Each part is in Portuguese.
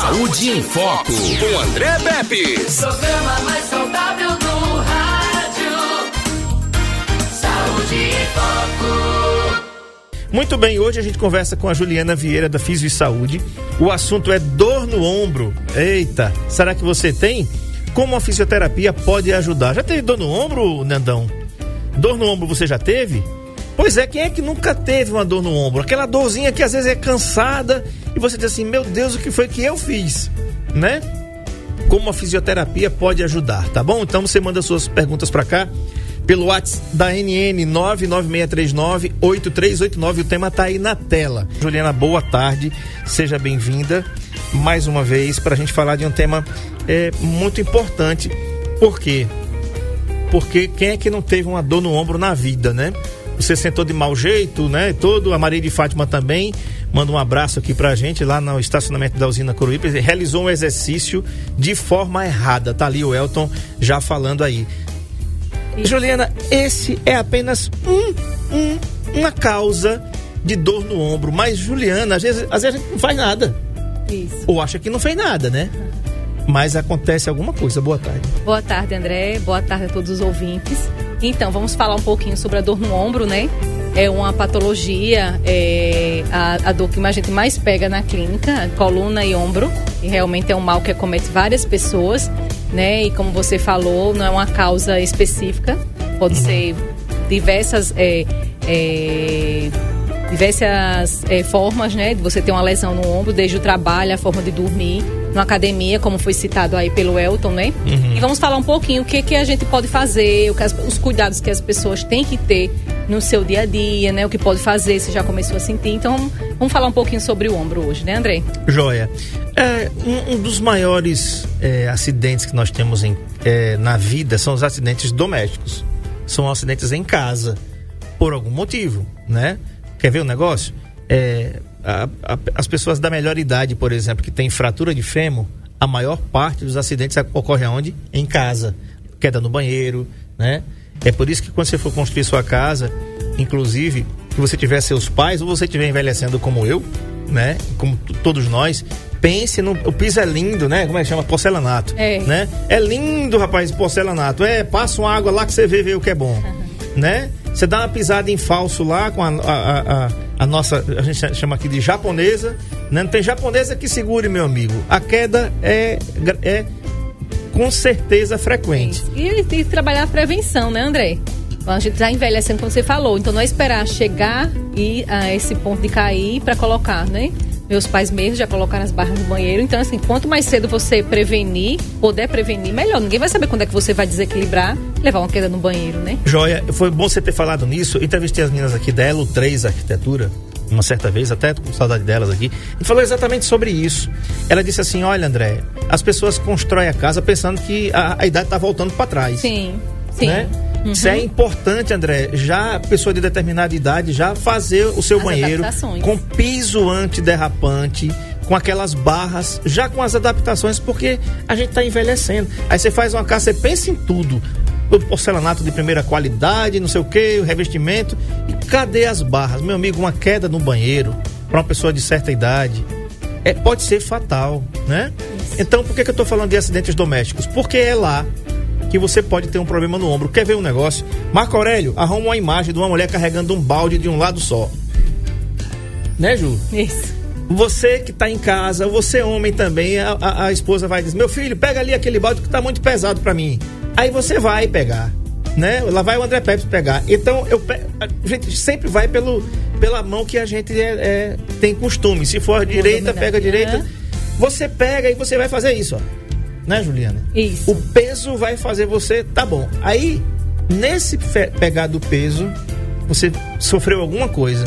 Saúde em Foco, com André Pepe. Programa mais saudável do rádio. Saúde em Foco. Muito bem, hoje a gente conversa com a Juliana Vieira da Fisio e Saúde. O assunto é dor no ombro. Eita, será que você tem? Como a fisioterapia pode ajudar? Já teve dor no ombro, Nandão? Dor no ombro você já teve? Pois é, quem é que nunca teve uma dor no ombro? Aquela dorzinha que às vezes é cansada e você diz assim: meu Deus, o que foi que eu fiz? Né? Como a fisioterapia pode ajudar, tá bom? Então você manda suas perguntas para cá pelo WhatsApp da NN 996398389. O tema tá aí na tela. Juliana, boa tarde. Seja bem-vinda mais uma vez para a gente falar de um tema é, muito importante. Por quê? Porque quem é que não teve uma dor no ombro na vida, né? Você sentou de mau jeito, né? Todo, a Maria de Fátima também. Manda um abraço aqui pra gente lá no estacionamento da usina Coruípe. Realizou um exercício de forma errada. Tá ali o Elton já falando aí. Juliana, esse é apenas um, um, uma causa de dor no ombro. Mas, Juliana, às vezes, às vezes a gente não faz nada. Isso. Ou acha que não fez nada, né? Mas acontece alguma coisa. Boa tarde. Boa tarde, André. Boa tarde a todos os ouvintes. Então, vamos falar um pouquinho sobre a dor no ombro, né? É uma patologia, é a, a dor que a gente mais pega na clínica, coluna e ombro. E realmente é um mal que acomete várias pessoas, né? E como você falou, não é uma causa específica. Pode ser diversas... É, é, diversas é, formas, né? De você ter uma lesão no ombro, desde o trabalho, a forma de dormir, na academia, como foi citado aí pelo Elton, né? E vamos falar um pouquinho o que, que a gente pode fazer, as- os cuidados que as pessoas têm que ter no seu dia a dia, né? O que pode fazer se já começou a sentir. Então, vamos, vamos falar um pouquinho sobre o ombro hoje, né, André? Joia. É, um, um dos maiores é, acidentes que nós temos em, é, na vida são os acidentes domésticos. São acidentes em casa, por algum motivo, né? Quer ver o negócio? É, a- a- as pessoas da melhor idade, por exemplo, que tem fratura de fêmur, a maior parte dos acidentes ocorre aonde? Em casa. Queda no banheiro, né? É por isso que quando você for construir sua casa, inclusive, que você tiver seus pais ou você estiver envelhecendo como eu, né? Como todos nós, pense no. O piso é lindo, né? Como é que chama? Porcelanato. É. Né? É lindo, rapaz, porcelanato. É, passa uma água lá que você vê, vê o que é bom. Né? Você dá uma pisada em falso lá com a, a, a- a- a nossa, a gente chama aqui de japonesa. Né? Não tem japonesa que segure, meu amigo. A queda é, é com certeza frequente. E ele tem que trabalhar a prevenção, né, André? A gente tá envelhecendo, como você falou. Então, não é esperar chegar e a esse ponto de cair para colocar, né? Meus pais mesmo já colocaram as barras no banheiro. Então, assim, quanto mais cedo você prevenir, puder prevenir, melhor. Ninguém vai saber quando é que você vai desequilibrar, levar uma queda no banheiro, né? Joia, foi bom você ter falado nisso. Eu entrevistei as meninas aqui da Elo 3 Arquitetura, uma certa vez, até com saudade delas aqui, e falou exatamente sobre isso. Ela disse assim: Olha, André, as pessoas constroem a casa pensando que a, a idade está voltando para trás. Sim, sim. Né? Isso é importante, André. Já a pessoa de determinada idade já fazer o seu As banheiro com piso antiderrapante, com aquelas barras, já com as adaptações, porque a gente está envelhecendo. Aí você faz uma casa, você pensa em tudo. O porcelanato de primeira qualidade, não sei o que, o revestimento. E cadê as barras? Meu amigo, uma queda no banheiro para uma pessoa de certa idade é, pode ser fatal, né? Então, por que, que eu tô falando de acidentes domésticos? Porque é lá que você pode ter um problema no ombro. Quer ver um negócio? Marco Aurélio, arruma uma imagem de uma mulher carregando um balde de um lado só. Né, Ju? Isso. Você que tá em casa, você homem também, a, a- a esposa vai dizer: Meu filho, pega ali aquele balde que tá muito pesado para mim. Aí você vai pegar, né? Lá vai o André Pepe pegar. Então, eu, a gente sempre vai pelo, pela mão que a gente é- é- tem costume. Se for a direita, pega a direita. Você pega e você vai fazer isso, ó. Né, Juliana? Isso. O peso vai fazer você. Tá bom. Aí, nesse pegar do peso, você sofreu alguma coisa.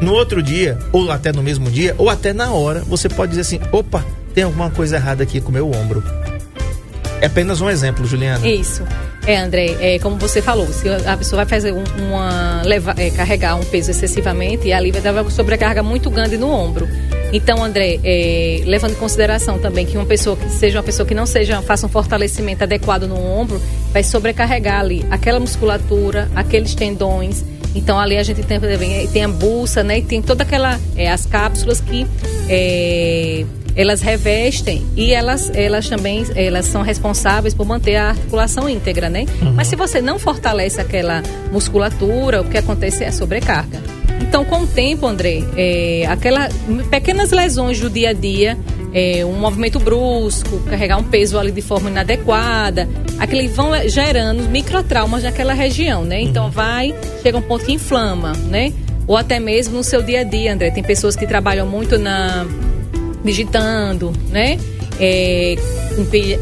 No outro dia, ou até no mesmo dia, ou até na hora, você pode dizer assim: opa, tem alguma coisa errada aqui com o meu ombro. É apenas um exemplo, Juliana. Isso. É, André, é, como você falou, se a pessoa vai fazer um- uma. leva- é, carregar um peso excessivamente, ali vai dar uma sobrecarga muito grande no ombro. Então, André, é, levando em consideração também que uma pessoa que seja uma pessoa que não seja, faça um fortalecimento adequado no ombro, vai sobrecarregar ali aquela musculatura, aqueles tendões. Então ali a gente tem também tem a bolsa, né? E tem toda aquela é, as cápsulas que é, elas revestem e elas, elas também elas são responsáveis por manter a articulação íntegra, né? Mas se você não fortalece aquela musculatura, o que acontece é a sobrecarga. Então, com o tempo, André, é, aquelas pequenas lesões do dia a dia, é, um movimento brusco, carregar um peso ali de forma inadequada, aquele vão gerando microtraumas naquela região, né? Então vai, chega um ponto que inflama, né? Ou até mesmo no seu dia a dia, André. Tem pessoas que trabalham muito na digitando, né? É,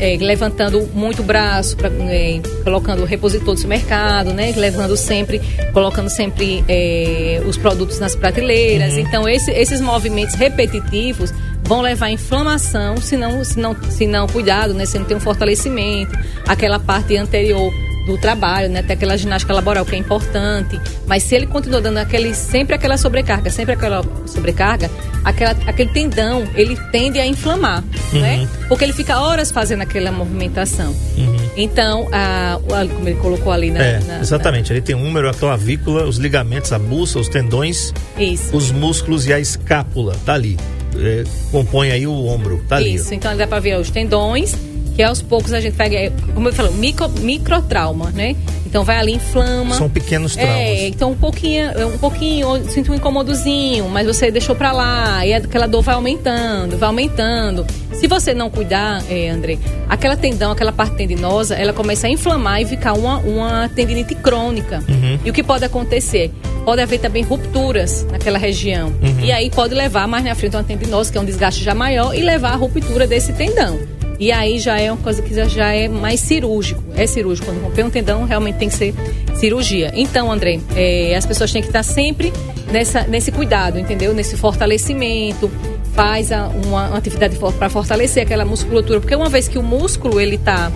é, levantando muito o braço, pra, é, colocando o repositor do supermercado, né? Levando sempre, colocando sempre é, os produtos nas prateleiras. Uhum. Então, esse- esses movimentos repetitivos vão levar à inflamação se não, se não, se não cuidado, né? Se não tem um fortalecimento, aquela parte anterior do trabalho, né? Até aquela ginástica laboral que é importante. Mas se ele continua dando aquele, sempre aquela sobrecarga, sempre aquela sobrecarga, aquela, aquele tendão, ele tende a inflamar, né? Porque ele fica horas fazendo aquela movimentação. Então, a, o- como ele colocou ali na... É, na- exatamente. Ele tem o número, a clavícula, os ligamentos, a buça, os tendões, na- isso. os músculos e a escápula. Tá ali. É, compõe aí o ombro. Tá ali. Isso, então dá pra ver os tendões, que aos poucos a gente pega, é, como eu falo, micro, microtrauma, né? Então vai ali, inflama. São pequenos traumas. É, então um pouquinho, um pouquinho, eu sinto um incomodozinho, mas você deixou pra lá, e aquela dor vai aumentando, vai aumentando. Se você não cuidar, é, André, aquela tendão, aquela parte tendinosa, ela começa a inflamar e ficar uma, uma tendinite crônica. E o que pode acontecer? Pode haver também rupturas naquela região. E aí pode levar mais na frente a uma tendinose, que é um desgaste já maior, e levar à ruptura desse tendão. E aí já é uma coisa que já- é mais cirúrgico. É cirúrgico. Quando romper um tendão, realmente tem que ser cirurgia. Então, André, é, as pessoas têm que estar sempre nessa, nesse cuidado, entendeu? Nesse fortalecimento. Faz a- uma, uma atividade para fortalecer aquela musculatura. Porque uma vez que o músculo ele está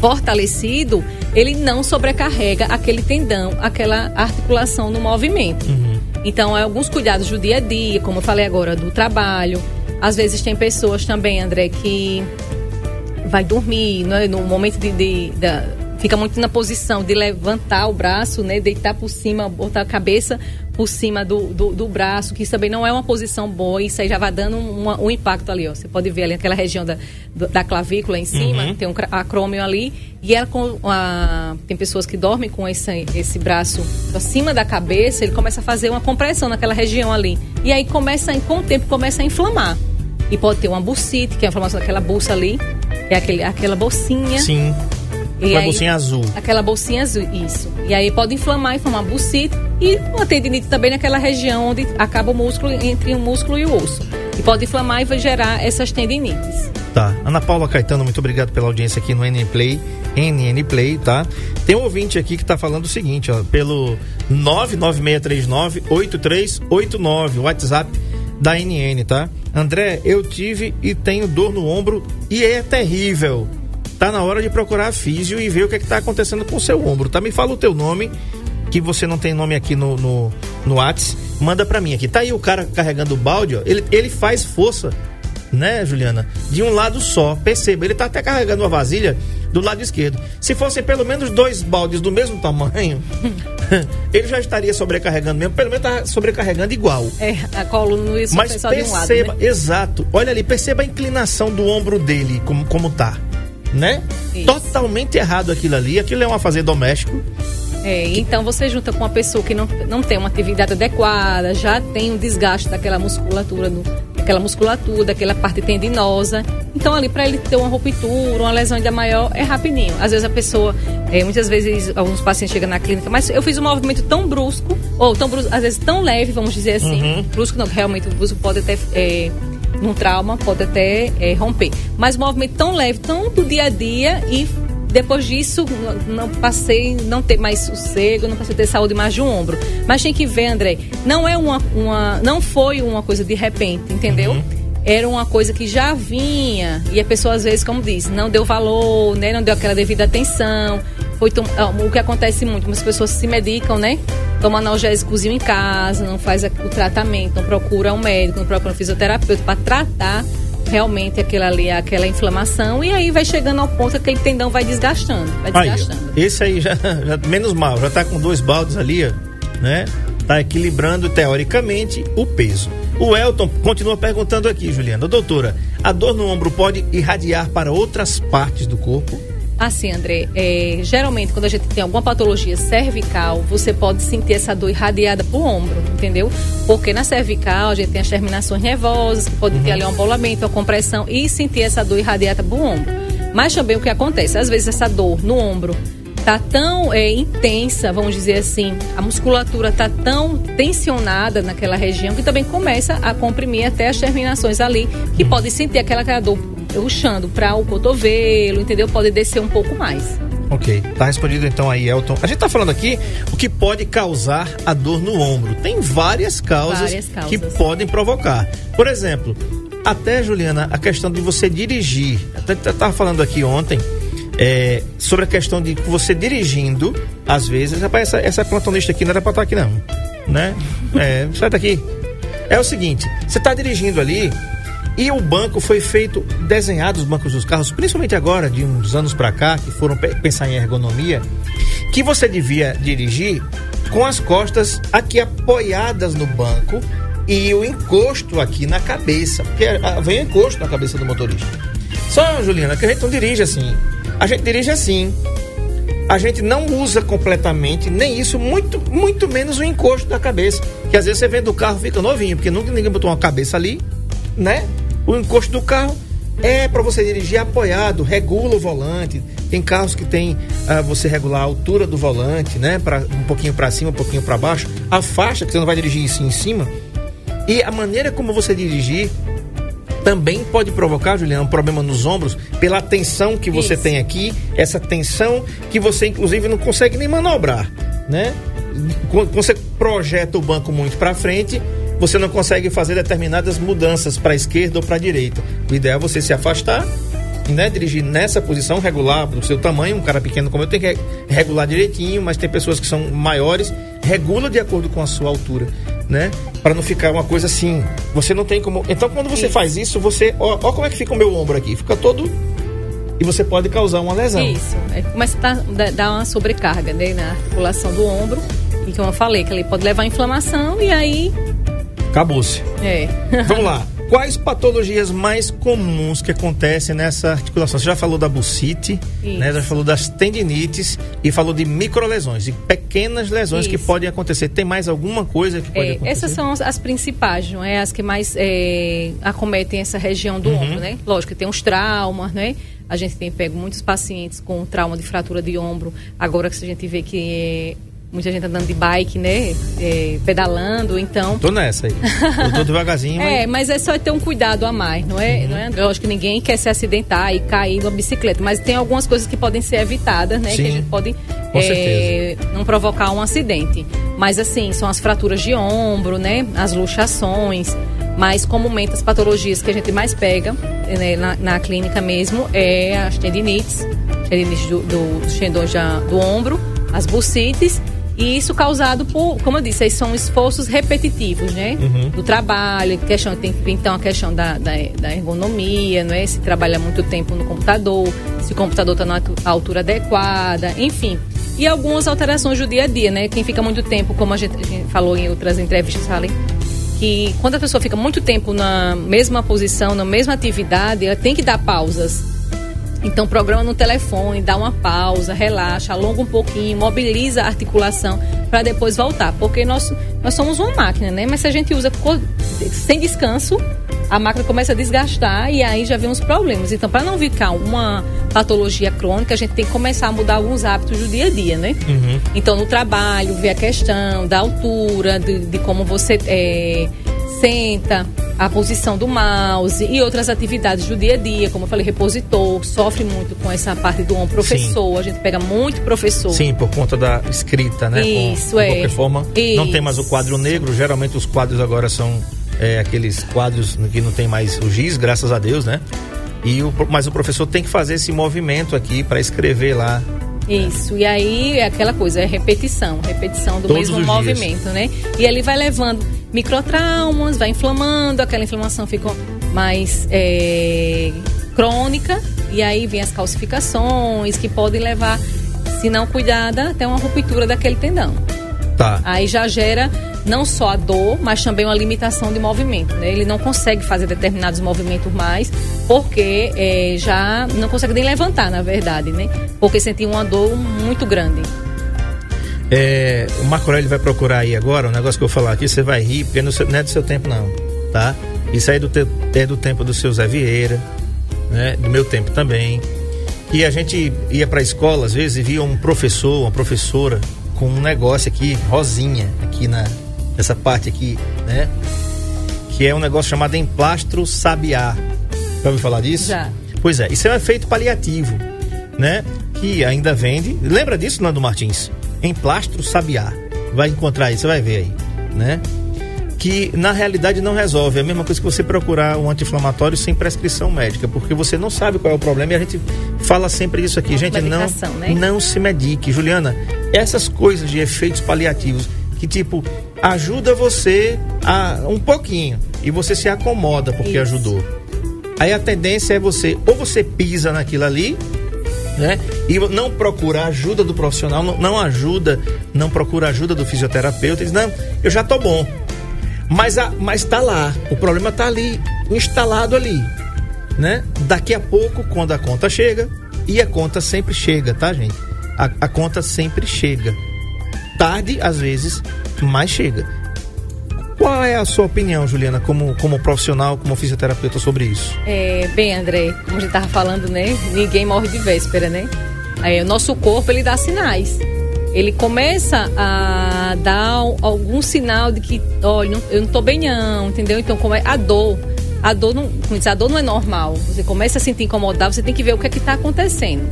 fortalecido, ele não sobrecarrega aquele tendão, aquela articulação no movimento. Então, é alguns cuidados do dia a dia, como eu falei agora, do trabalho. Às vezes tem pessoas também, André, que vai dormir, né, no momento de, de- da- fica muito na posição de levantar o braço, né, deitar por cima, botar a cabeça por cima do, do, do braço, que isso também não é uma posição boa, isso aí já vai dando uma- um impacto ali, ó. Você pode ver ali aquela região da, da clavícula em cima, tem um acrômio ali, e ela com a, tem pessoas que dormem com esse, esse braço acima da cabeça, ele começa a fazer uma compressão naquela região ali. E aí começa, com o tempo, começa a inflamar. E pode ter uma bursite, que é a inflamação daquela bolsa ali, é aquele, aquela bolsinha. Sim. E Uma aí- bolsinha azul. Aquela bolsinha azul, isso. E aí pode inflamar, inflamar bursite e uma tendinite também naquela região onde acaba o músculo, entre o músculo e o osso. E pode inflamar e vai gerar essas tendinites. Tá. Ana Paula Caetano, muito obrigado pela audiência aqui no NN Play. NN Play, tá? Tem um ouvinte aqui que tá falando o seguinte, ó, pelo 99639-8389, WhatsApp da NN, tá? André, eu tive e tenho dor no ombro e é terrível. Tá na hora de procurar a físio e ver o que, é que tá acontecendo com o seu ombro, tá? Me fala o teu nome, que você não tem nome aqui no, no, no Whats, manda pra mim aqui. Tá aí o cara carregando o balde, ó, ele, ele faz força né, Juliana? De um lado só. Perceba, ele tá até carregando uma vasilha do lado esquerdo. Se fossem pelo menos dois baldes do mesmo tamanho, ele já estaria sobrecarregando mesmo, pelo menos tá sobrecarregando igual. É, a coluna e o Mas só de um lado. perceba, Né? exato. Olha ali, perceba a inclinação do ombro dele, como, como tá. Né? Isso. Totalmente errado aquilo ali. Aquilo é um afazer doméstico. É, então você junta com uma pessoa que não, não tem uma atividade adequada, já tem um desgaste daquela musculatura, do, daquela musculatura, daquela parte tendinosa. Então ali para ele ter uma ruptura, uma lesão ainda maior, é rapidinho. Às vezes a pessoa, é, muitas vezes alguns pacientes chegam na clínica, mas eu fiz um movimento tão brusco, ou tão brusco, às vezes tão leve, vamos dizer assim. Brusco não, realmente o brusco pode até... É, num trauma pode até é, romper. Mas um movimento tão leve, tão do dia a dia e depois disso não passei não ter mais sossego, não passei a ter saúde mais de um ombro. Mas tem que ver, André, não é uma, uma não foi uma coisa de repente, entendeu? Era uma coisa que já vinha e a pessoa às vezes, como diz, não deu valor, né? Não deu aquela devida atenção. Foi tom- o que acontece muito, muitas pessoas se medicam, né? Toma analgésicozinho em casa, não faz o tratamento, não procura um médico, não procura um fisioterapeuta para tratar realmente aquela ali, aquela inflamação e aí vai chegando ao ponto que aquele tendão vai desgastando, vai Aí, desgastando. esse aí já, já- menos mal, já tá com dois baldes ali, né? Tá equilibrando teoricamente o peso. O Elton continua perguntando aqui, Juliana. Doutora, a dor no ombro pode irradiar para outras partes do corpo? Assim, André, é, geralmente quando a gente tem alguma patologia cervical, você pode sentir essa dor irradiada pro ombro, entendeu? Porque na cervical a gente tem as terminações nervosas, que pode ter ali um ambolamento, uma compressão e sentir essa dor irradiada pro ombro. Mas também o que acontece? Às vezes essa dor no ombro tá tão é, intensa, vamos dizer assim, a musculatura tá tão tensionada naquela região que também começa a comprimir até as terminações ali, que pode sentir aquela, aquela dor puxando para o cotovelo, entendeu? Pode descer um pouco mais. Ok, tá respondido então aí, Elton. A gente tá falando aqui o que pode causar a dor no ombro. Tem várias causas, Várias causas. que podem provocar. Por exemplo, até, Juliana, a questão de você dirigir. Até tava falando aqui ontem é, sobre a questão de você dirigindo, às vezes, rapaz, essa, essa plantonista aqui não era pra estar aqui, não. Né? É, sai daqui. É o seguinte, você tá dirigindo ali e o banco foi feito, desenhado os bancos dos carros, principalmente agora, de uns anos pra cá, que foram pe- pensar em ergonomia, que você devia dirigir com as costas aqui apoiadas no banco e o encosto aqui na cabeça, porque ah, vem o encosto na cabeça do motorista. Só, Juliana, que a gente não dirige assim. A gente dirige assim. A gente não usa completamente nem isso, muito, muito menos o encosto da cabeça. Que às vezes você vem do carro fica novinho, porque nunca ninguém botou uma cabeça ali, né? O encosto do carro é para você dirigir apoiado, regula o volante. Tem carros que tem ah, você regular a altura do volante, né? Pra, um pouquinho para cima, um pouquinho para baixo. A faixa que você não vai dirigir assim em cima. E a maneira como você dirigir também pode provocar, Juliana, um problema nos ombros pela tensão que você Isso. tem aqui, essa tensão que você inclusive não consegue nem manobrar, né? Quando você projeta o banco muito para frente, você não consegue fazer determinadas mudanças para a esquerda ou para a direita. O ideal é você se afastar, né? Dirigir nessa posição, regular do seu tamanho. Um cara pequeno como eu tem que regular direitinho, mas tem pessoas que são maiores, regula de acordo com a sua altura, né? Para não ficar uma coisa assim. Você não tem como. Então, quando você faz isso, você. Ó, ó como é que fica o meu ombro aqui. Fica todo. E você pode causar uma lesão. Isso, é, a dar- dar uma sobrecarga né, na articulação do ombro. E como eu falei, que ele pode levar a inflamação e aí. Acabou-se. É. Vamos lá. Quais patologias mais comuns que acontecem nessa articulação? Você já falou da bucite, né? Já falou das tendinites e falou de microlesões, de pequenas lesões que Isso. podem acontecer. Tem mais alguma coisa que pode É, acontecer? essas são as, as principais, não é? As que mais é, acometem essa região do ombro, né? Lógico que tem os traumas, né? A gente tem pego muitos pacientes com trauma de fratura de ombro. Agora que a gente vê que é, muita gente andando de bike, né? É, pedalando, então. Tô nessa aí. Eu tô devagarzinho, É, mas... mas é só ter um cuidado a mais, não é, não é André? Lógico que ninguém quer se acidentar e cair numa bicicleta, mas tem algumas coisas que podem ser evitadas, né? Sim, que a gente pode com é, não provocar um acidente. Mas assim, são as fraturas de ombro, né? As luxações. Mas comumente as patologias que a gente mais pega né, na, na clínica mesmo é as tendinites, tendinites do, do, da- do ombro, as bucites e isso causado por, como eu disse, são esforços repetitivos, né? Do trabalho, questão, tem então a questão da, da, da ergonomia, não é? Se trabalha muito tempo no computador, se o computador está na altura adequada, enfim. E algumas alterações do dia a dia, né? Quem fica muito tempo, como a gente, a gente falou em outras entrevistas, falei, que quando a pessoa fica muito tempo na mesma posição, na mesma atividade, ela tem que dar pausas. Então, programa no telefone, dá uma pausa, relaxa, alonga um pouquinho, mobiliza a articulação para depois voltar. Porque nós, nós somos uma máquina, né? Mas se a gente usa sem descanso, a máquina começa a desgastar e aí já vem os problemas. Então, para não ficar uma patologia crônica, a gente tem que começar a mudar alguns hábitos do dia a dia, né? Então, no trabalho, ver a questão da altura, de, de como você é, senta, a posição do mouse e outras atividades do dia a dia, como eu falei, repositor, sofre muito com essa parte do ombro. Professor, a gente pega muito professor. Sim, por conta da escrita, né? Isso, Com- de é. qualquer forma, não tem mais o Isso. quadro negro. Geralmente os quadros agora são é, aqueles quadros que não tem mais o giz, graças a Deus, né? E o, mas o professor tem que fazer esse movimento aqui para escrever lá. Isso, e aí é aquela coisa, é repetição, repetição do Todos mesmo os dias. movimento, né? E ele vai levando microtraumas, vai inflamando, aquela inflamação fica mais é, crônica, e aí vem as calcificações que podem levar, se não cuidada, até uma ruptura daquele tendão. Tá. Aí já gera não só a dor, mas também uma limitação de movimento. Né? Ele não consegue fazer determinados movimentos mais, porque é, já não consegue nem levantar, na verdade, né? Porque sentiu uma dor muito grande. É, o Marco Aurélio vai procurar aí agora, um negócio que eu vou falar aqui, você vai rir, porque não é do seu tempo não, tá? Isso aí é do, te, é do tempo do seu Zé Vieira, né? Do meu tempo também. E a gente ia para a escola, às vezes, e via um professor, uma professora com um negócio aqui, rosinha, aqui na essa parte aqui, né? Que é um negócio chamado emplastro sabiá. Já ouviu falar disso? Já. Pois é, isso é um efeito paliativo, né? Que ainda vende. Lembra disso, Nando Martins? Emplastro sabiá. Vai encontrar aí, você vai ver aí, né? que na realidade não resolve. É a mesma coisa que você procurar um anti-inflamatório sem prescrição médica, porque você não sabe qual é o problema e a gente fala sempre isso aqui. gente, não, né? não se medique. Juliana, essas coisas de efeitos paliativos que tipo ajuda você a um pouquinho e você se acomoda porque isso. ajudou. Aí a tendência é você ou você pisa naquilo ali, né? E não procura ajuda do profissional, não, não ajuda, não procura ajuda do fisioterapeuta, diz, não, eu já tô bom. Mas, a, mas tá lá. O problema tá ali, instalado ali. Né? Daqui a pouco, quando a conta chega, e a conta sempre chega, tá, gente? A, a conta sempre chega. Tarde, às vezes, mas chega. Qual é a sua opinião, Juliana, como, como profissional, como fisioterapeuta sobre isso? É, bem, André, como a gente tava falando, né? Ninguém morre de véspera, né? Aí, o nosso corpo, ele dá sinais ele começa a dar algum sinal de que, olha, eu não estou bem não, entendeu? Então, como é a dor, a dor não, a dor não é normal. Você começa a se sentir incomodado, você tem que ver o que é que está acontecendo.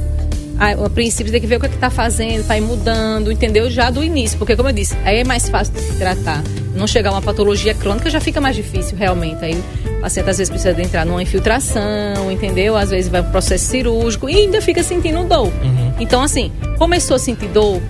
A, a princípio, tem que ver o que é que está fazendo, ir mudando, entendeu? Já do início, porque como eu disse, aí é mais fácil de se tratar. Não chegar a uma patologia crônica já fica mais difícil, realmente. Aí o paciente às vezes precisa entrar numa infiltração, entendeu? Às vezes vai para um processo cirúrgico e ainda fica sentindo dor. Uhum. Então, assim, começou a sentir dor,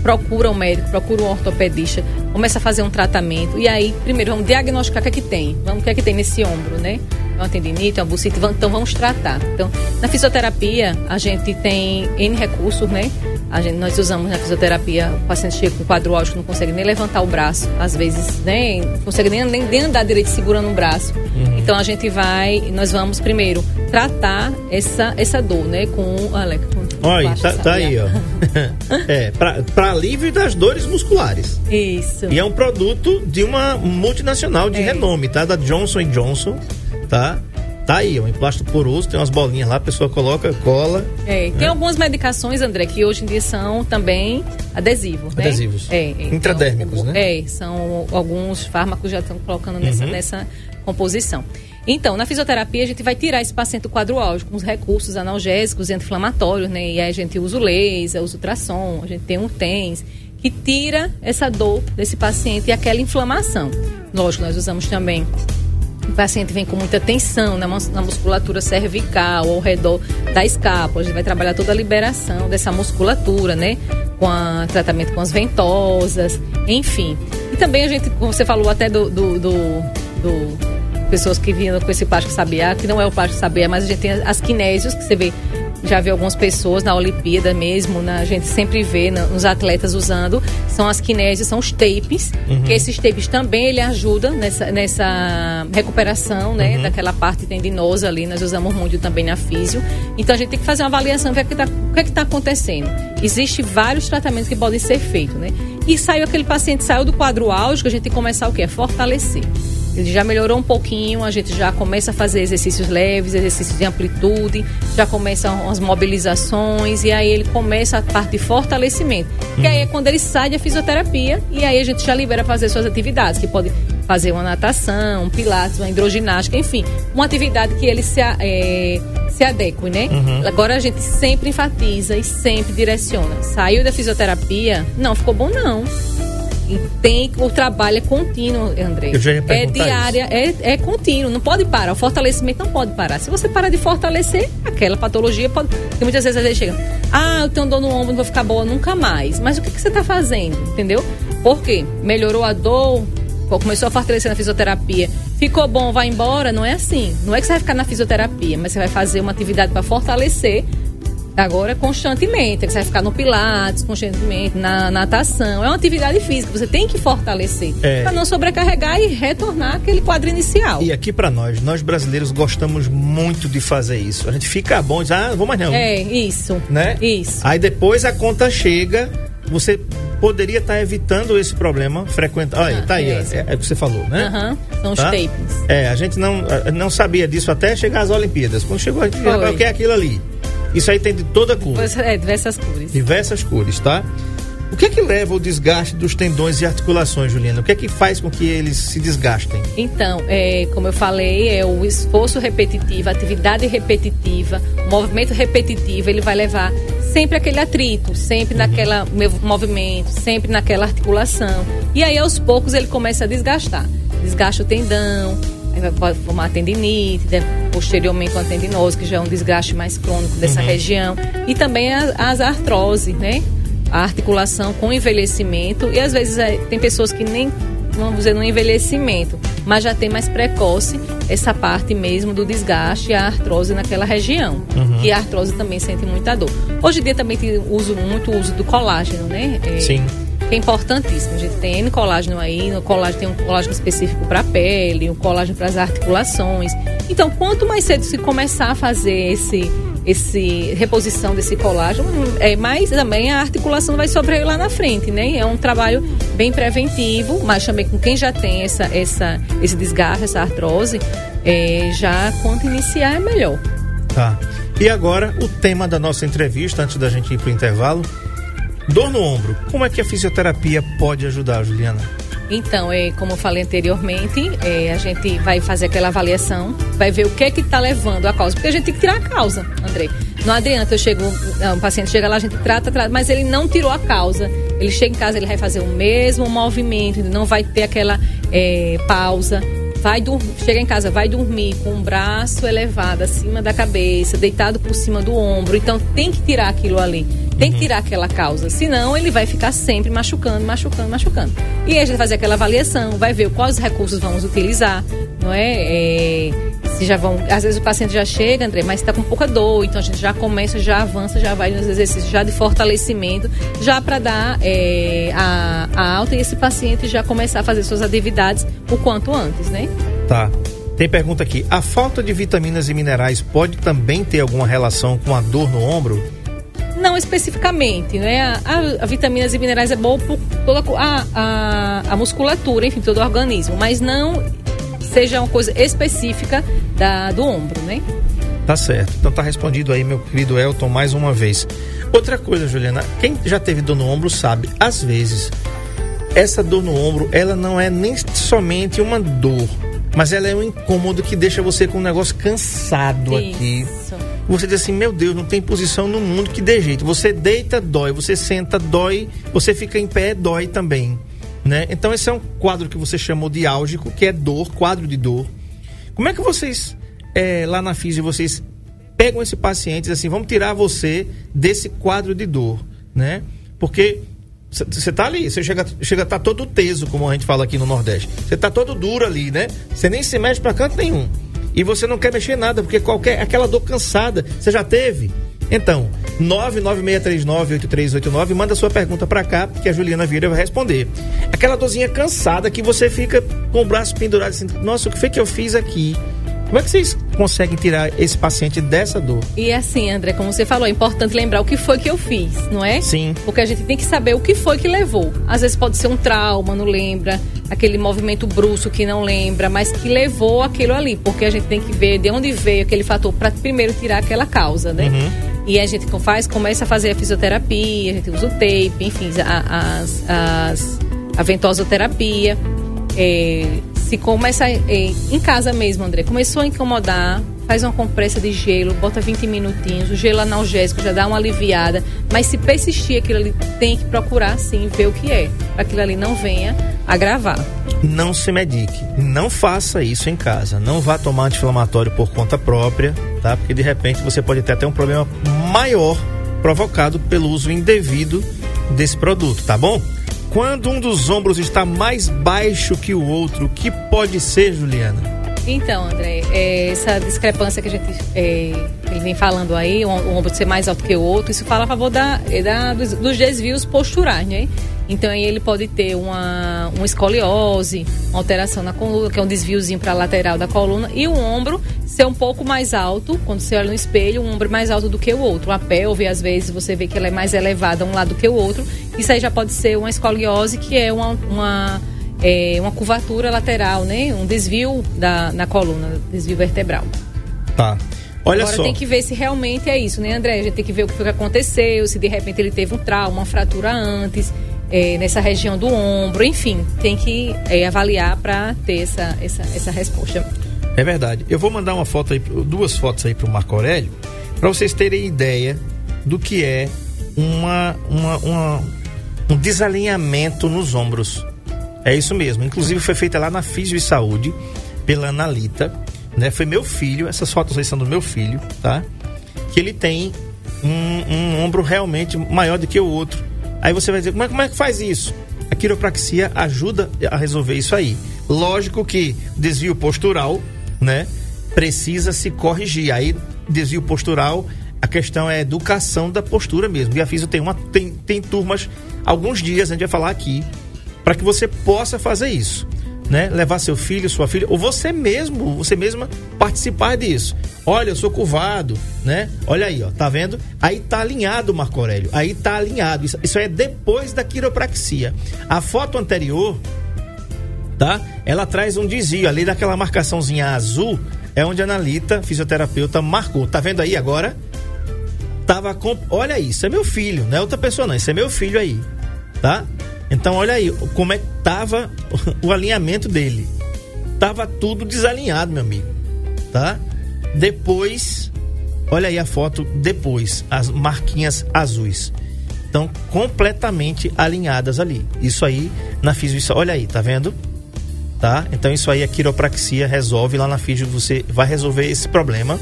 procura um médico, procura um ortopedista, começa a fazer um tratamento. E aí, primeiro, vamos diagnosticar o que é que tem. Vamos, o que é que tem nesse ombro, né? Uma tendinite, uma bucite, então vamos tratar. Então, na fisioterapia, a gente tem N recursos, né? A gente, nós usamos na fisioterapia, o paciente chega com quadro áudio, não consegue nem levantar o braço, às vezes, né? Não consegue nem, nem, nem andar direito segurando o braço. Uhum. Então, a gente vai, nós vamos primeiro tratar essa, essa dor, né? Com, olha, com Olha, tá, tá, aí, ó. é, para alívio das dores musculares. Isso. E é um produto de uma multinacional de é. renome, tá? Da Johnson Johnson, tá? Tá aí, um emplasto poroso, tem umas bolinhas lá, a pessoa coloca, cola. É, tem né? algumas medicações, André, que hoje em dia são também adesivos, né? Adesivos. É, é. Intradérmicos, né? É, são alguns fármacos já estão colocando nessa, uhum. nessa composição. Então, na fisioterapia, a gente vai tirar esse paciente do quadro áudio com os recursos analgésicos e anti-inflamatórios, né? E aí a gente usa o laser, usa o ultrassom, a gente tem um TENS, que tira essa dor desse paciente e aquela inflamação. Lógico, nós usamos também o paciente vem com muita tensão na, na musculatura cervical, ao redor da escápula. A gente vai trabalhar toda a liberação dessa musculatura, né? Com a, tratamento com as ventosas, enfim. E também a gente, como você falou até do, do, do, do pessoas que vinham com esse plástico sabiá, que não é o plástico sabiá, mas a gente tem as quinésios, que você vê, já vê algumas pessoas na Olimpíada mesmo, na, a gente sempre vê na, nos atletas usando, são as quinésios, são os tapes, uhum. que esses tapes também ele ajuda nessa, nessa recuperação, né, uhum. daquela parte tendinosa ali, nós usamos muito também na físio. Então a gente tem que fazer uma avaliação, ver o que está é tá acontecendo. Existem vários tratamentos que podem ser feitos, né? E saiu aquele paciente, saiu do quadro álgico, a gente tem que começar o quê? Fortalecer. Ele já melhorou um pouquinho, a gente já começa a fazer exercícios leves, exercícios de amplitude, já começam as mobilizações e aí ele começa a parte de fortalecimento. Uhum. Que aí é quando ele sai da fisioterapia e aí a gente já libera fazer suas atividades, que pode fazer uma natação, um pilates, uma hidroginástica, enfim, uma atividade que ele se, é, se adeque, né? Uhum. Agora a gente sempre enfatiza e sempre direciona. Saiu da fisioterapia, não ficou bom não e tem o trabalho é contínuo, André. Eu já ia é diária, é, é contínuo, não pode parar. O fortalecimento não pode parar. Se você parar de fortalecer, aquela patologia pode. Porque muitas vezes a gente chega, ah, eu tenho dor no ombro, não vou ficar boa nunca mais. Mas o que, que você está fazendo? Entendeu? Por quê? Melhorou a dor, começou a fortalecer na fisioterapia, ficou bom, vai embora, não é assim. Não é que você vai ficar na fisioterapia, mas você vai fazer uma atividade para fortalecer Agora, constantemente, você vai ficar no pilates, constantemente, na natação. É uma atividade física, você tem que fortalecer. É. Para não sobrecarregar e retornar aquele quadro inicial. E aqui pra nós, nós brasileiros gostamos muito de fazer isso. A gente fica bom, diz, ah, vou mais não. É, isso. Né? Isso. Aí depois a conta chega, você poderia estar evitando esse problema frequentar. Olha, Ah, tá aí, é ó, é, é o que você falou, né? Aham, São os Tá? tapings. É, a gente não, não sabia disso até chegar às Olimpíadas. Quando chegou, a gente o que é aquilo ali. Isso aí tem de toda cor, É, diversas cores. diversas cores, tá? O que é que leva ao desgaste dos tendões e articulações, Juliana? O que é que faz com que eles se desgastem? Então, é, como eu falei, é o esforço repetitivo, atividade repetitiva, o movimento repetitivo, ele vai levar sempre aquele atrito, sempre naquela mov- movimento, sempre naquela articulação. E aí, aos poucos, ele começa a desgastar. Desgasta o tendão, pode formar tendinite, né? posteriormente uma tendinose, que já é um desgaste mais crônico dessa região. E também a- as artroses, né? A articulação com envelhecimento. E às vezes é, tem pessoas que nem vamos dizer, no envelhecimento, mas já tem mais precoce essa parte mesmo do desgaste e a artrose naquela região. E a artrose também sente muita dor. Hoje em dia também tem uso, muito uso do colágeno, né? É, Sim. Que é importantíssimo. A gente tem N colágeno aí, no colágeno tem um colágeno específico para a pele, um colágeno para as articulações. Então, quanto mais cedo se começar a fazer esse esse reposição desse colágeno, é, mais também a articulação vai sofrer lá na frente, né? É um trabalho bem preventivo, mas também com quem já tem essa, essa, esse desgaste, essa artrose, é, já quanto iniciar é melhor. Tá. E agora, o tema da nossa entrevista, antes da gente ir pro intervalo. Dor no ombro. Como é que a fisioterapia pode ajudar, Juliana? Então, é, como eu falei anteriormente, é, a gente vai fazer aquela avaliação, vai ver o que é que está levando a causa, porque a gente tem que tirar a causa, André. Não adianta, eu chego, um paciente chega lá, a gente trata, trata, mas ele não tirou a causa. Ele chega em casa, ele vai fazer o mesmo movimento, ele não vai ter aquela é, pausa. Vai dur- chega em casa, vai dormir com o braço elevado acima da cabeça, deitado por cima do ombro. Então tem que tirar aquilo ali. Tem que tirar aquela causa. Senão ele vai ficar sempre machucando, machucando, machucando. E aí a gente vai fazer aquela avaliação, vai ver quais recursos vamos utilizar, não é? É, se já vão. Às vezes o paciente já chega, André, mas está com pouca dor, então a gente já começa, já avança, já vai nos exercícios já de fortalecimento, já para dar é, a, a alta e esse paciente já começar a fazer suas atividades o quanto antes, né? Tá. Tem pergunta aqui. A falta de vitaminas e minerais pode também ter alguma relação com a dor no ombro? Não especificamente, né? A, a- a vitaminas e minerais é bom por toda a, a, a musculatura, enfim, todo o organismo, mas não seja uma coisa específica da, do ombro, né? Tá certo. Então tá respondido aí, meu querido Elton, mais uma vez. Outra coisa, Juliana, quem já teve dor no ombro sabe, às vezes, essa dor no ombro, ela não é nem somente uma dor, mas ela é um incômodo que deixa você com um negócio cansado aqui. Você diz assim, meu Deus, não tem posição no mundo que dê jeito. Você deita, dói. Você senta, dói. Você fica em pé, dói também. Né? Então esse é um quadro que você chamou de álgico, que é dor, quadro de dor. Como é que vocês, é, lá na FISI, vocês pegam esse paciente e assim, vamos tirar você desse quadro de dor, né? Porque você tá ali, você chega, chega tá todo teso, como a gente fala aqui no Nordeste. Você tá todo duro ali, né? Você nem se mexe pra canto nenhum. E você não quer mexer nada, porque qualquer aquela dor cansada, você já teve? Então, 996398389, manda sua pergunta pra cá, que a Juliana Vieira vai responder. Aquela dorzinha cansada que você fica com o braço pendurado assim, nossa, o que foi que eu fiz aqui? Como é que vocês conseguem tirar esse paciente dessa dor? E assim, André, como você falou, é importante lembrar o que foi que eu fiz, não é? Sim. Porque a gente tem que saber o que foi que levou. Às vezes pode ser um trauma, não lembra, aquele movimento brusco que não lembra, mas que levou aquilo ali. Porque a gente tem que ver de onde veio aquele fator para primeiro tirar aquela causa, né? E a gente faz, começa a fazer a fisioterapia, a gente usa o tape, enfim, a, as, as, a ventosoterapia. É, começa é, em casa mesmo, André, começou a incomodar, faz uma compressa de gelo, bota 20 minutinhos, o gelo analgésico já dá uma aliviada, mas se persistir aquilo ali, tem que procurar sim ver o que é, para aquilo ali não venha agravar. Não se medique. Não faça isso em casa. Não vá tomar anti-inflamatório por conta própria, tá? Porque de repente você pode ter até um problema maior provocado pelo uso indevido desse produto, tá bom? Quando um dos ombros está mais baixo que o outro, o que pode ser, Juliana? Então, André, é, essa discrepância que a gente é, vem falando aí, o ombro ser mais alto que o outro, isso fala a favor da, é da dos, dos, desvios posturais, né? Então aí ele pode ter uma, uma escoliose, uma alteração na coluna, que é um desviozinho para a lateral da coluna, e o ombro ser um pouco mais alto, quando você olha no espelho, um ombro mais alto do que o outro. A pelve, às vezes, você vê que ela é mais elevada um lado do que o outro. Isso aí já pode ser uma escoliose, que é uma, uma é, uma curvatura lateral, né? Um desvio da, na coluna, desvio vertebral. Tá. Olha Agora só. tem que ver se realmente é isso, né, André? A gente tem que ver o que foi que aconteceu, se de repente ele teve um trauma, uma fratura antes, é, nessa região do ombro, enfim, tem que é, avaliar para ter essa, essa, essa resposta. É verdade. Eu vou mandar uma foto aí, duas fotos aí para o Marco Aurélio, para vocês terem ideia do que é uma, uma, uma, um desalinhamento nos ombros. É isso mesmo. Inclusive foi feita lá na Físio e Saúde pela Analita, né? Foi meu filho, essas fotos aí são do meu filho, tá? Que ele tem um, um ombro realmente maior do que o outro. Aí você vai dizer, como é, como é que faz isso? A quiropraxia ajuda a resolver isso aí. Lógico que desvio postural, né? Precisa se corrigir. Aí, desvio postural, a questão é a educação da postura mesmo. E a Físio tem, uma, tem, tem turmas, alguns dias, a gente vai falar aqui, para que você possa fazer isso. Né? Levar seu filho, sua filha, ou você mesmo, você mesma participar disso. Olha, eu sou curvado, né? Olha aí, ó, tá vendo? Aí tá alinhado, Marco Aurélio. Aí tá alinhado. Isso, isso é depois da quiropraxia. A foto anterior, tá? Ela traz um desvio ali daquela marcaçãozinha azul, é onde a Analita, fisioterapeuta, marcou. Tá vendo aí agora? Tava com. Olha isso, é meu filho, não é outra pessoa, não. Isso é meu filho aí, tá? Então olha aí como é que tava o alinhamento dele. Tava tudo desalinhado, meu amigo. Tá? Depois, olha aí a foto depois, as marquinhas azuis. Estão completamente alinhadas ali. Isso aí na fisio, olha aí, tá vendo? Tá? Então isso aí a quiropraxia resolve lá na fisio, você vai resolver esse problema,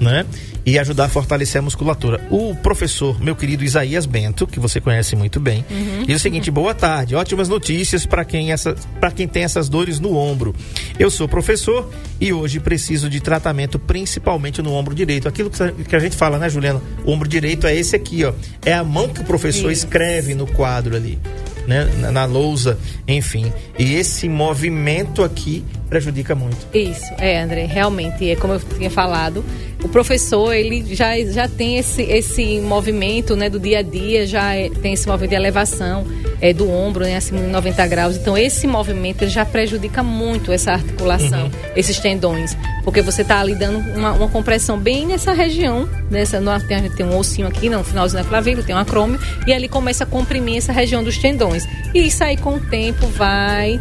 né? E ajudar a fortalecer a musculatura. O professor, meu querido Isaías Bento, que você conhece muito bem, uhum. diz o seguinte: boa tarde, ótimas notícias para quem, essa, quem tem essas dores no ombro. Eu sou professor e hoje preciso de tratamento principalmente no ombro direito. Aquilo que a gente fala, né, Juliana? O ombro direito é esse aqui, ó. É a mão que o professor Isso. escreve no quadro ali. Né, na, na lousa, enfim. E esse movimento aqui prejudica muito. Isso, é, André, realmente, é como eu tinha falado, o professor, ele já, já tem esse, esse movimento, né, do dia a dia, já é, tem esse movimento de elevação é, do ombro, né, acima de 90 graus. Então, esse movimento já prejudica muito essa articulação, uhum. esses tendões, porque você está ali dando uma, uma, compressão bem nessa região, nessa, no, tem, a gente tem um ossinho aqui, não, finalzinho da clavícula, tem um acrômio, e ali começa a comprimir essa região dos tendões. E isso aí, com o tempo, vai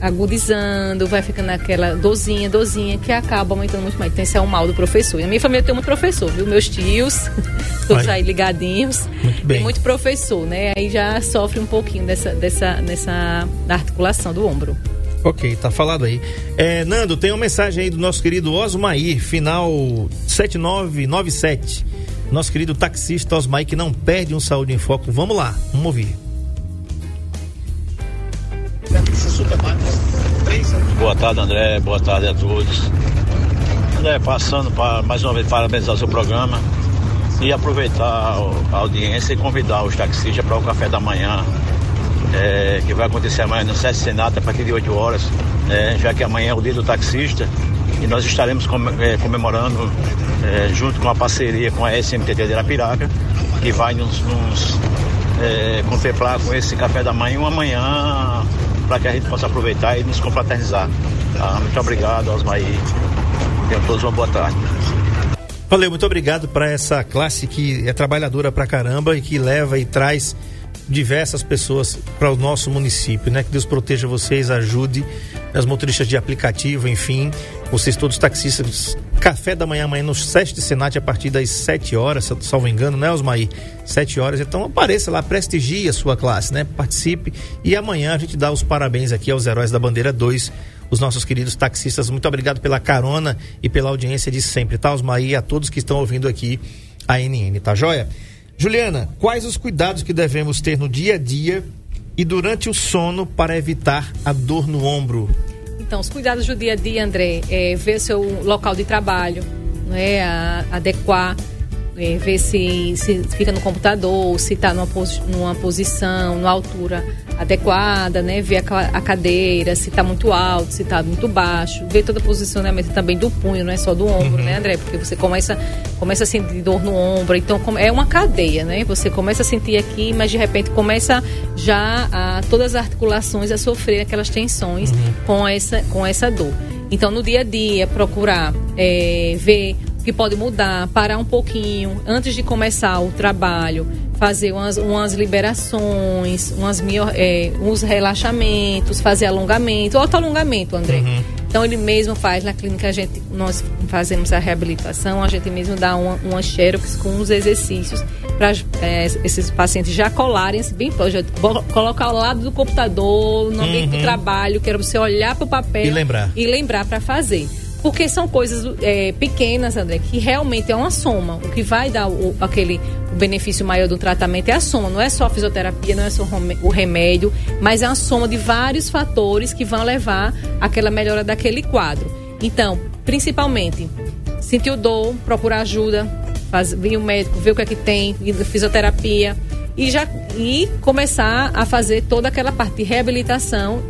agudizando, vai ficando aquela dozinha, dozinha, que acaba aumentando muito mais. Então, esse é o mal do professor. E na minha família tem muito professor, viu? Meus tios, todos aí ligadinhos. Muito bem. Tem muito professor, né? Aí já sofre um pouquinho dessa, dessa, dessa articulação do ombro. Ok, tá falado aí. É, Nando, tem uma mensagem aí do nosso querido Osmair, final 7997. Nosso querido taxista Osmair, que não perde um Saúde em Foco. Vamos lá, vamos ouvir. Boa tarde, André. Boa tarde a todos. André, passando para mais uma vez parabenizar o seu programa e aproveitar a audiência e convidar os taxistas para o café da manhã, é, que vai acontecer amanhã no Sete Senata a partir de 8 horas, é, já que amanhã é o dia do taxista e nós estaremos é, comemorando é, junto com a parceria com a SMTT de Arapiraca, que vai nos, nos é, contemplar com esse café da manhã uma manhã para que a gente possa aproveitar e nos confraternizar. Tá? Muito obrigado, Osmaí. Tenham todos uma boa tarde. Valeu, muito obrigado para essa classe que é trabalhadora pra caramba e que leva e traz diversas pessoas para o nosso município, né? Que Deus proteja vocês, ajude as motoristas de aplicativo, enfim, vocês todos taxistas. Café da manhã amanhã no de Senat a partir das 7 horas, salvo engano, né, Osmaí? 7 horas. Então apareça lá, prestigie a sua classe, né? Participe e amanhã a gente dá os parabéns aqui aos heróis da bandeira 2 os nossos queridos taxistas. Muito obrigado pela carona e pela audiência de sempre, tá, Osmaí? E a todos que estão ouvindo aqui a NN, tá joia? Juliana, quais os cuidados que devemos ter no dia a dia e durante o sono para evitar a dor no ombro? Então, os cuidados do dia a dia, André, é ver seu local de trabalho, né, a, adequar, é, ver se, se fica no computador, se está numa, posi numa posição, numa altura adequada, né? Ver a, a cadeira, se está muito alto, se está muito baixo, ver todo o posicionamento também do punho, não é só do ombro, Uhum. né, André? Porque você começa, começa a sentir dor no ombro, então é uma cadeia, né? Você começa a sentir aqui, mas de repente começa já a, todas as articulações a sofrer aquelas tensões com, essa, com essa dor. Então, no dia a dia, procurar é, ver que pode mudar, parar um pouquinho antes de começar o trabalho, fazer umas, umas liberações, umas, é, uns relaxamentos, fazer alongamento, autoalongamento, André. Então ele mesmo faz na clínica, a gente, nós fazemos a reabilitação, a gente mesmo dá uma, uma xerox com os exercícios para esses pacientes já colarem assim, bem colocar ao lado do computador, no ambiente do trabalho, que era você olhar para o papel E lembrar. e lembrar para fazer. Porque são coisas é, pequenas, André, que realmente é uma soma. O que vai dar o, aquele o benefício maior do tratamento é a soma. Não é só a fisioterapia, não é só o remédio, mas é uma soma de vários fatores que vão levar àquela melhora daquele quadro. Então, principalmente, sentiu dor, procurar ajuda, vir o médico, ver o que é que tem, fisioterapia e já e começar a fazer toda aquela parte de reabilitação.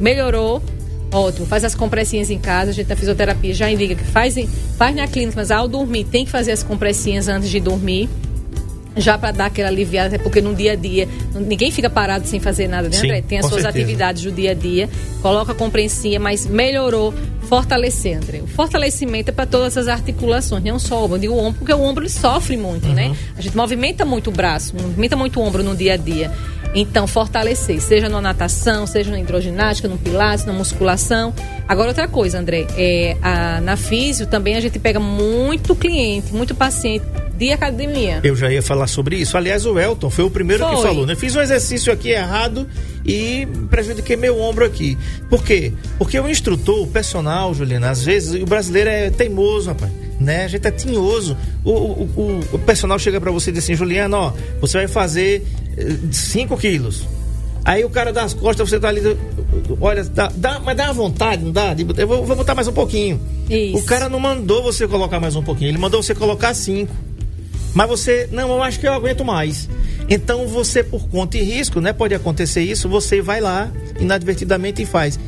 Melhorou, Ótimo, faz as compressinhas em casa, a gente na fisioterapia já indica que faz, faz na clínica, mas ao dormir tem que fazer as compressinhas antes de dormir, já para dar aquela aliviada, até porque no dia a dia ninguém fica parado sem fazer nada, né, Sim, André? Tem as suas certeza. atividades do dia a dia, coloca a compressinha, mas melhorou, fortalecer, André. O fortalecimento é para todas as articulações, não só o digo o ombro porque o ombro ele sofre muito, né? Uhum. A gente movimenta muito o braço, movimenta muito o ombro no dia a dia. Então, fortalecer, seja na natação, seja na hidroginástica, no pilates, na musculação. Agora, outra coisa, André, é, a, na físio também a gente pega muito cliente, muito paciente de academia. Eu já ia falar sobre isso. Aliás, o Elton foi o primeiro que Foi. falou, né? Fiz um exercício aqui errado e prejudiquei meu ombro aqui. Por quê? Porque o instrutor, o personal, Juliana, às vezes o brasileiro é teimoso, rapaz. Né? A gente é tinhoso. O, o, o, o personal chega pra você e diz assim, Juliana, ó, você vai fazer 5 quilos. Aí o cara das costas, você tá ali. Olha, dá, dá- mas dá uma vontade, não dá? De- Eu vou, vou botar mais um pouquinho. Isso. O cara não mandou você colocar mais um pouquinho, ele mandou você colocar cinco. Mas você, não, eu acho que eu aguento mais. Então você, por conta e risco, né? Pode acontecer isso, você vai lá inadvertidamente e faz.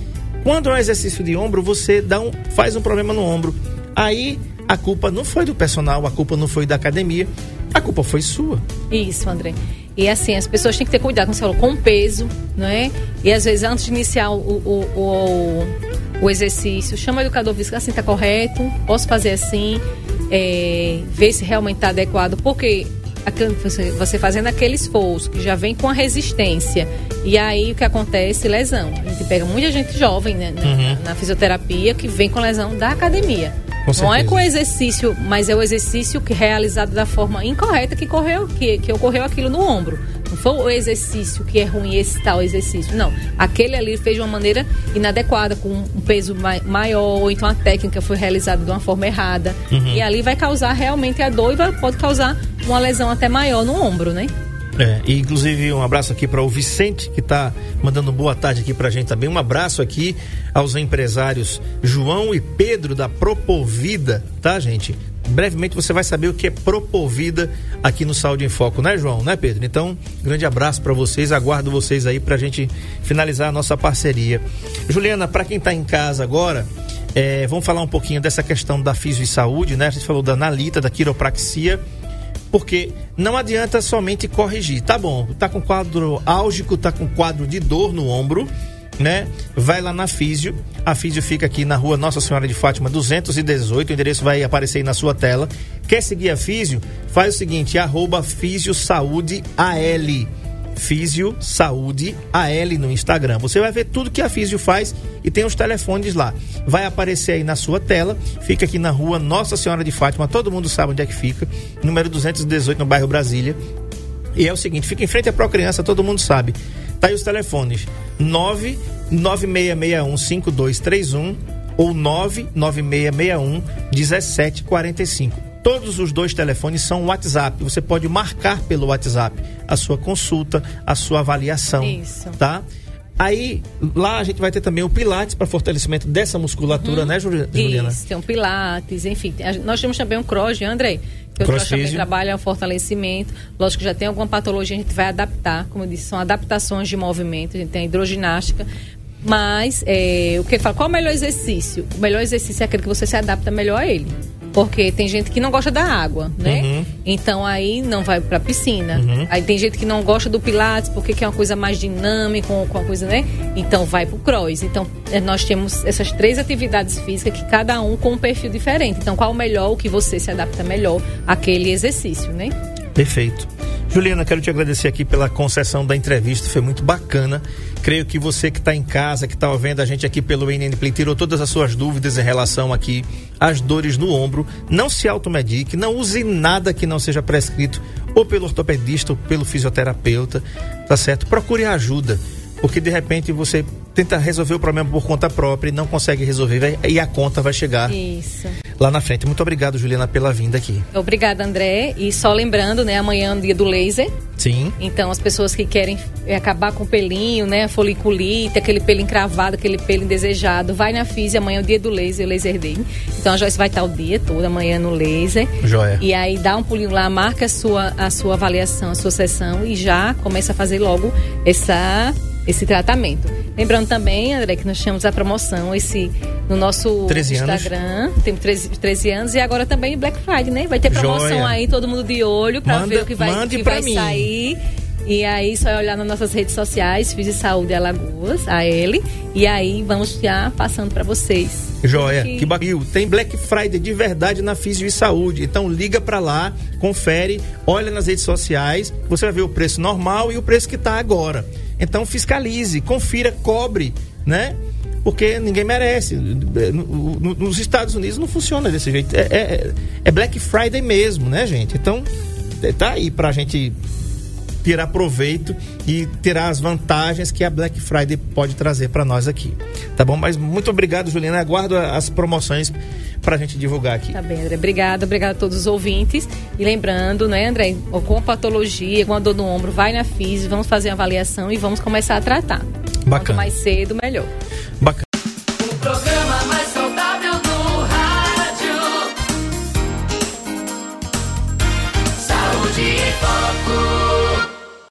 Quando é um exercício de ombro, você dá um, faz um problema no ombro. Aí a culpa não foi do personal, a culpa não foi da academia, a culpa foi sua. Isso, André. E assim, as pessoas têm que ter cuidado, como você falou, com o peso, não é? E às vezes, antes de iniciar o, o, o, o exercício, chama o educador físico, assim, tá correto, posso fazer assim, é, ver se realmente tá adequado, porque você, fazendo aquele esforço que já vem com a resistência, e aí o que acontece? Lesão. A gente pega muita gente jovem né, na, na fisioterapia que vem com lesão da academia. Não é com o exercício, mas é o exercício que realizado da forma incorreta que correu que, que ocorreu aquilo no ombro. Não foi o exercício que é ruim esse tal exercício. Não. Aquele ali fez de uma maneira inadequada, com um peso mai- maior, ou então a técnica foi realizada de uma forma errada. E ali vai causar realmente a dor e vai- pode causar uma lesão até maior no ombro, né? É, e inclusive um abraço aqui para o Vicente, que está mandando boa tarde aqui para a gente também. Um abraço aqui aos empresários João e Pedro da Propovida, tá, gente? Brevemente você vai saber o que é Propovida aqui no Saúde em Foco, né, João? Né, Pedro? Então, grande abraço para vocês, aguardo vocês aí para a gente finalizar a nossa parceria. Juliana, para quem está em casa agora, é, vamos falar um pouquinho dessa questão da fisio e saúde, né? A gente falou da analita, da quiropraxia porque não adianta somente corrigir. Tá bom, tá com quadro álgico, tá com quadro de dor no ombro, né? Vai lá na Físio. A Físio fica aqui na rua Nossa Senhora de Fátima 218. O endereço vai aparecer aí na sua tela. Quer seguir a Físio? Faz o seguinte: arroba Físio Saúde AL. Físio Saúde AL no Instagram. Você vai ver tudo que a Físio faz e tem os telefones lá. Vai aparecer aí na sua tela. Fica aqui na rua Nossa Senhora de Fátima. Todo mundo sabe onde é que fica. Número 218 no bairro Brasília. E é o seguinte, fica em frente à Pro Criança, todo mundo sabe. Tá aí os telefones: 996615231 ou 99661 1745. Todos os dois telefones são WhatsApp. Você pode marcar pelo WhatsApp a sua consulta, a sua avaliação, Isso. tá? Aí, lá a gente vai ter também o Pilates para fortalecimento dessa musculatura, né, Juli- Juliana? Isso, tem um Pilates, enfim. Nós temos também um cross, André. Que o Cross também trabalha o fortalecimento. Lógico que já tem alguma patologia, a gente vai adaptar. Como eu disse, são adaptações de movimento. A gente tem a hidroginástica. Mas, é, o que eu falo, qual é o melhor exercício? O melhor exercício é aquele que você se adapta melhor a ele. Porque tem gente que não gosta da água, né? Uhum. Então aí não vai pra piscina. Aí tem gente que não gosta do Pilates porque quer uma coisa mais dinâmica, com uma coisa, né? Então vai pro cross. Então eh, nós temos essas três atividades físicas que cada um com um perfil diferente. Então qual o melhor, o que você se adapta melhor àquele exercício, né? Perfeito. Juliana, quero te agradecer aqui pela concessão da entrevista, foi muito bacana. Creio que você que está em casa, que está ouvindo a gente aqui pelo NN Play, tirou todas as suas dúvidas em relação aqui às dores no ombro. Não se automedique, não use nada que não seja prescrito ou pelo ortopedista ou pelo fisioterapeuta, tá certo? Procure ajuda, porque de repente você tenta resolver o problema por conta própria e não consegue resolver e a conta vai chegar Isso. lá na frente. Muito obrigado, Juliana, pela vinda aqui. Obrigada, André. E só lembrando, né, amanhã é o dia do laser. Sim. Então, as pessoas que querem é, acabar com o pelinho, né? Foliculite, aquele pelo encravado, aquele pelo indesejado, vai na Físia, amanhã é o dia do laser, o laser day. Então, a Joyce vai estar o dia todo, amanhã no laser. Joia. E aí, dá um pulinho lá, marca a sua, a sua avaliação, a sua sessão e já começa a fazer logo essa, esse tratamento. Lembrando também, André, que nós temos a promoção esse, no nosso 13 anos. Instagram. Temos 13, 13 anos e agora também Black Friday, né? Vai ter promoção Joia. aí, todo mundo de olho pra Manda- ver o que vai, mande que pra vai mim. sair. E aí, só é olhar nas nossas redes sociais, Fiz de Saúde Alagoas, a ele. E aí, vamos já passando para vocês. Joia, Que- bacana. Tem Black Friday de verdade na Físio e Saúde. Então liga pra lá, confere, olha nas redes sociais, você vai ver o preço normal e o preço que tá agora. Então fiscalize, confira, cobre, né? Porque ninguém merece. No- no- Nos Estados Unidos não funciona desse jeito. É, é- é Black Friday mesmo, né, gente? Então tá aí pra gente tirar proveito e tirar as vantagens que a Black Friday pode trazer para nós aqui. Tá bom? Mas muito obrigado, Juliana. Aguardo as promoções para a gente divulgar aqui. Tá bem, André. Obrigada, obrigada a todos os ouvintes. E lembrando, né, André, com patologia, com a dor no ombro, vai na FIS, vamos fazer a avaliação e vamos começar a tratar. Bacana. Quanto mais cedo, melhor. Bacana.